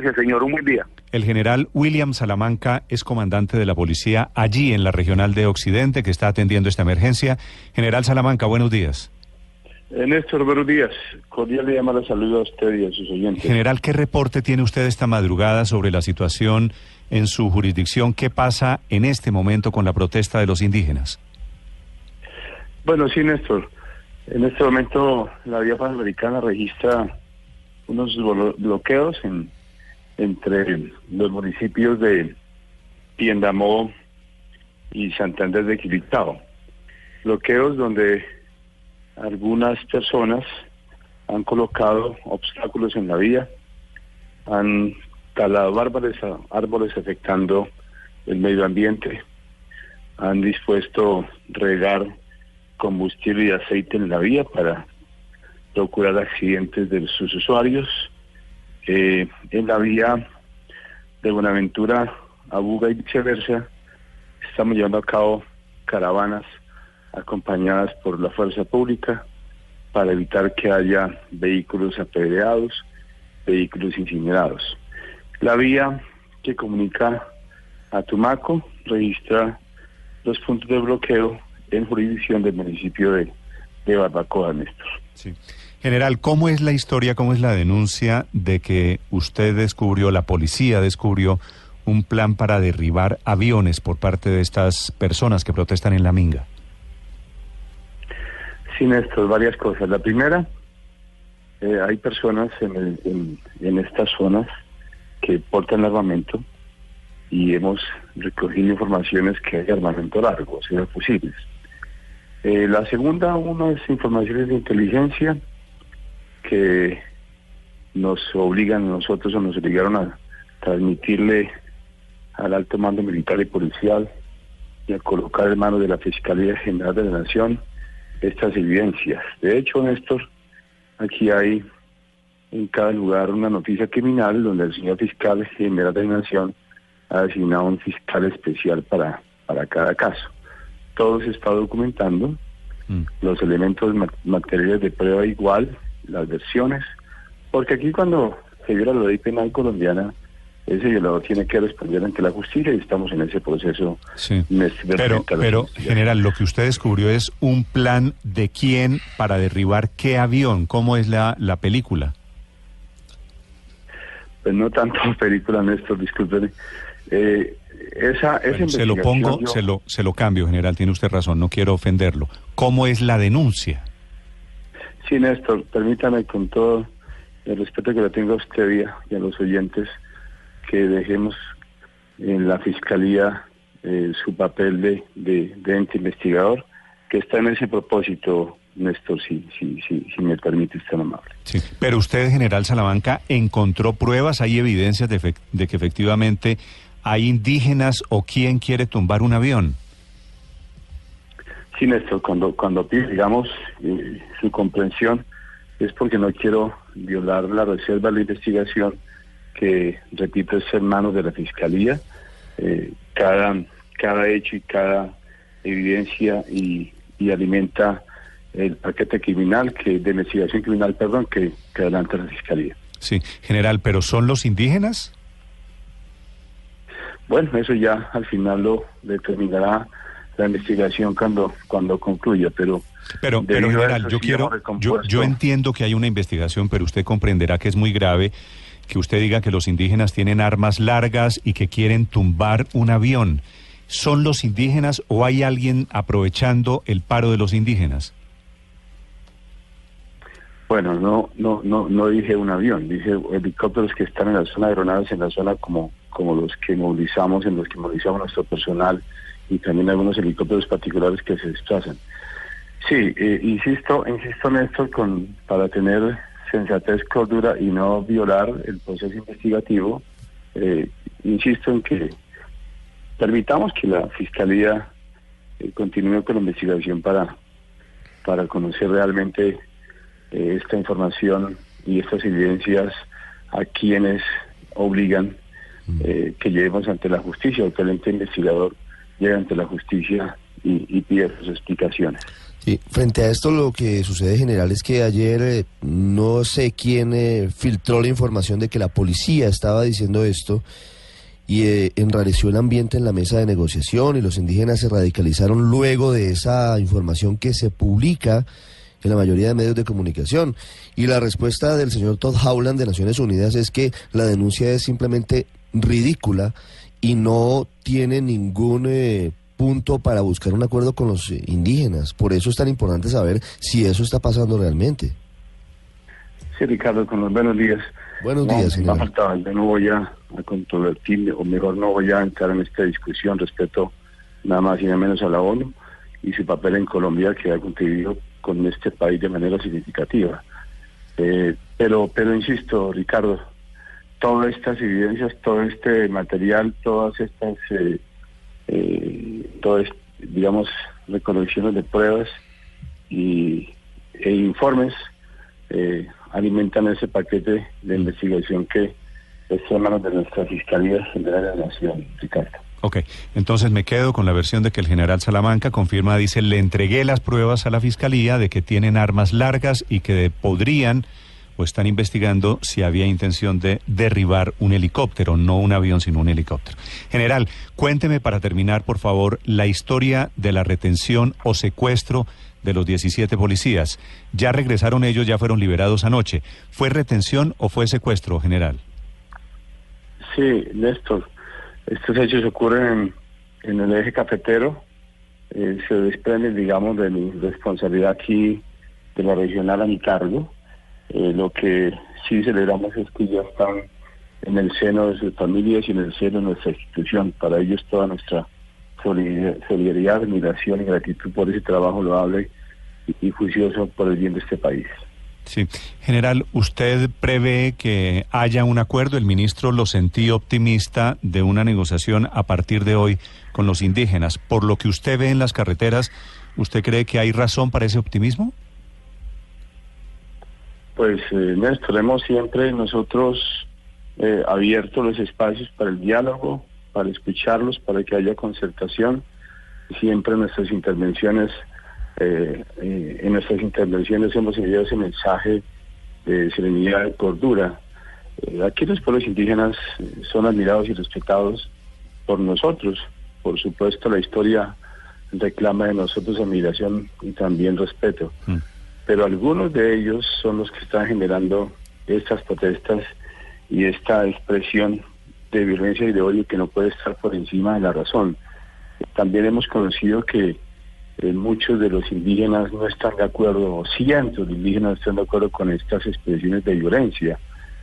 Gracias, señor. Un buen día. El general William Salamanca es comandante de la policía allí en la regional de Occidente que está atendiendo esta emergencia. General Salamanca, buenos días. Eh, Néstor, buenos días. Cordial le llama la salud a usted y a sus oyentes. General, ¿qué reporte tiene usted esta madrugada sobre la situación en su jurisdicción? ¿Qué pasa en este momento con la protesta de los indígenas? Bueno, sí, Néstor. En este momento la vía panamericana registra unos blo- bloqueos en, entre los municipios de Piendamó y Santander de Quibitao. Bloqueos donde algunas personas han colocado obstáculos en la vía, han talado árboles, árboles afectando el medio ambiente, han dispuesto regar combustible y aceite en la vía para procurar accidentes de sus usuarios. Eh, en la vía de Buenaventura a Buga y viceversa, estamos llevando a cabo caravanas acompañadas por la fuerza pública para evitar que haya vehículos apedreados, vehículos incinerados. La vía que comunica a Tumaco registra los puntos de bloqueo en jurisdicción del municipio de, de Barbacoa, Néstor. Sí. General, ¿cómo es la historia, cómo es la denuncia de que usted descubrió, la policía descubrió un plan para derribar aviones por parte de estas personas que protestan en la Minga? Sí, Néstor, varias cosas. La primera, eh, hay personas en, el- en, en estas zonas que portan armamento y hemos recogido informaciones que hay armamento largo, si no posibles. Eh, la segunda, unas informaciones de inteligencia que nos obligan a nosotros o nos obligaron a transmitirle al alto mando militar y policial y a colocar en manos de la Fiscalía General de la Nación estas evidencias. De hecho, Néstor, aquí hay en cada lugar una noticia criminal donde el señor fiscal general de la Nación ha designado un fiscal especial para, para cada caso. Todo se está documentando, Mm. los elementos ma- materiales de prueba igual, las versiones, porque aquí cuando se viola la ley penal colombiana, ese violador tiene que responder ante la justicia y estamos en ese proceso. Sí. Pero, pero, general, lo que usted descubrió es un plan de quién para derribar qué avión. ¿Cómo es la, la película? Pues no tanto película, Néstor, discúlpeme. Eh, esa, esa Bueno, se lo pongo, yo- se lo, se lo cambio, general, tiene usted razón, no quiero ofenderlo. ¿Cómo es la denuncia? Sí, Néstor, permítame con todo el respeto que le tengo a usted y a, los oyentes que dejemos en la Fiscalía eh, su papel de, de, de ente investigador, que está en ese propósito, Néstor, si, si, si, si me permite, tan amable. Sí. Pero usted, general Salamanca, encontró pruebas, hay evidencias de, de que efectivamente hay indígenas o quién quiere tumbar un avión. Sí, Néstor, cuando, cuando pido, digamos, eh, su comprensión, es porque no quiero violar la reserva de la investigación, que, repito, es en manos de la Fiscalía. Eh, cada, cada hecho y cada evidencia y, y alimenta el paquete criminal, que de investigación criminal, perdón, que, que adelanta la Fiscalía. Sí, general, pero ¿son los indígenas? Bueno, eso ya al final lo determinará la investigación cuando, cuando concluya, pero... Pero, pero general, yo quiero, yo, yo entiendo que hay una investigación, pero usted comprenderá que es muy grave que usted diga que los indígenas tienen armas largas y que quieren tumbar un avión. ¿Son los indígenas o hay alguien aprovechando el paro de los indígenas? Bueno, no, no, no, no dije un avión, dije helicópteros que están en la zona de aeronaves, en la zona como, como los que movilizamos, en los que movilizamos nuestro personal y también algunos helicópteros particulares que se desplazan. Sí, eh, insisto, insisto Néstor, con, para tener sensatez, cordura y no violar el proceso investigativo, eh, insisto en que permitamos que la Fiscalía eh, continúe con la investigación para, para conocer realmente eh, esta información y estas evidencias a quienes obligan eh, que llevemos ante la justicia el ente investigador llegue ante la justicia y, y pide sus explicaciones. Frente a esto lo que sucede general es que ayer eh, no sé quién eh, filtró la información de que la policía estaba diciendo esto y eh, enrareció el ambiente en la mesa de negociación y los indígenas se radicalizaron luego de esa información que se publica en la mayoría de medios de comunicación. Y la respuesta del señor Todd Howland de Naciones Unidas es que la denuncia es simplemente ridícula y no tiene ningún eh, punto para buscar un acuerdo con los eh, indígenas. Por eso es tan importante saber si eso está pasando realmente. Sí, Ricardo, con los buenos días. Buenos días, señor. yo no voy a, a controvertirme, o mejor no voy a entrar en esta discusión respecto nada más y nada menos a la ONU y su papel en Colombia que ha contribuido con este país de manera significativa. Eh, pero, pero insisto, Ricardo, todas estas evidencias, todo este material, todas estas, eh, eh, todas, digamos, recolecciones de pruebas y, e informes eh, alimentan ese paquete de investigación que está en manos de nuestra Fiscalía General de la Nación, Ricardo. Ok, entonces me quedo con la versión de que el general Salamanca confirma, dice, le entregué las pruebas a la Fiscalía de que tienen armas largas y que podrían o están investigando si había intención de derribar un helicóptero, no un avión, sino un helicóptero. General, cuénteme para terminar, por favor, la historia de la retención o secuestro de los 17 policías. Ya regresaron ellos, ya fueron liberados anoche. ¿Fue retención o fue secuestro, general? Sí, Néstor. Estos hechos ocurren en, el eje cafetero. Eh, se desprenden, digamos, de mi responsabilidad aquí de la regional a mi cargo. Eh, lo que sí celebramos es que ya están en el seno de sus familias y en el seno de nuestra institución. Para ellos toda nuestra solidaridad, admiración y gratitud por ese trabajo loable y, juicioso por el bien de este país. Sí. General, ¿usted prevé que haya un acuerdo? El ministro lo sentí optimista de una negociación a partir de hoy con los indígenas. Por lo que usted ve en las carreteras, ¿usted cree que hay razón para ese optimismo? Pues, eh, Néstor, hemos siempre nosotros eh, abierto los espacios para el diálogo, para escucharlos, para que haya concertación. Siempre nuestras intervenciones eh, eh, en nuestras intervenciones hemos enviado ese mensaje de serenidad y cordura. Eh, aquí los pueblos indígenas son admirados y respetados por nosotros. Por supuesto, la historia reclama de nosotros admiración y también respeto. Mm. Pero algunos de ellos son los que están generando estas protestas y esta expresión de violencia y de odio que no puede estar por encima de la razón. También hemos conocido que eh, muchos de los indígenas no están de acuerdo, o cientos de indígenas están de acuerdo con estas expresiones de violencia.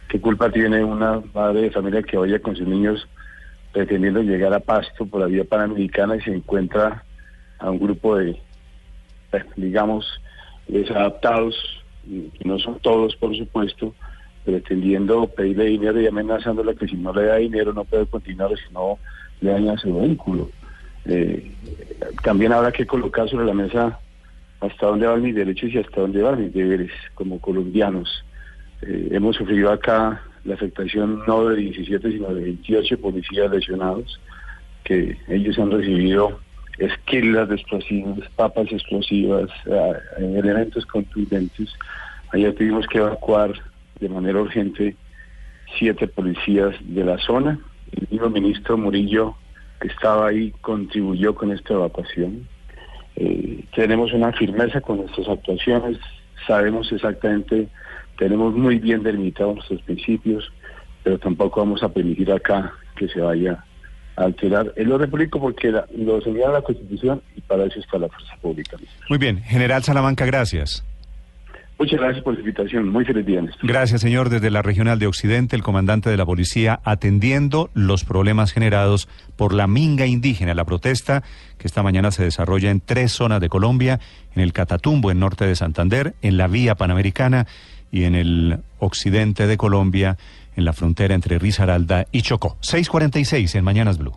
¿Qué culpa tiene una madre de familia que vaya con sus niños pretendiendo llegar a Pasto por la vía panamericana y se encuentra a un grupo de, eh, digamos, desadaptados, que no son todos, por supuesto, pretendiendo pedirle dinero y amenazándola que si no le da dinero no puede continuar, si no le daña su vehículo. Eh, también habrá que colocar sobre la mesa hasta dónde van mis derechos y hasta dónde van mis deberes como colombianos. Eh, hemos sufrido acá la afectación no de 17, sino de 28 policías lesionados, que ellos han recibido esquilas de explosivos, papas explosivas, eh, elementos contundentes. Ayer tuvimos que evacuar de manera urgente siete policías de la zona. El mismo ministro Murillo que estaba ahí contribuyó con esta evacuación. Eh, tenemos una firmeza con nuestras actuaciones, sabemos exactamente, tenemos muy bien delimitados nuestros principios, pero tampoco vamos a permitir acá que se vaya alterar el orden público porque lo señala la Constitución y para eso está la fuerza pública. Muy bien, General Salamanca, gracias. Muchas gracias por la invitación. Muy feliz día. Gracias, señor. Desde la Regional de Occidente, el comandante de la policía atendiendo los problemas generados por la minga indígena, la protesta que esta mañana se desarrolla en tres zonas de Colombia, en el Catatumbo, en norte de Santander, en la vía panamericana y en el occidente de Colombia, en la frontera entre Risaralda y Chocó. 646 en Mañanas Blue.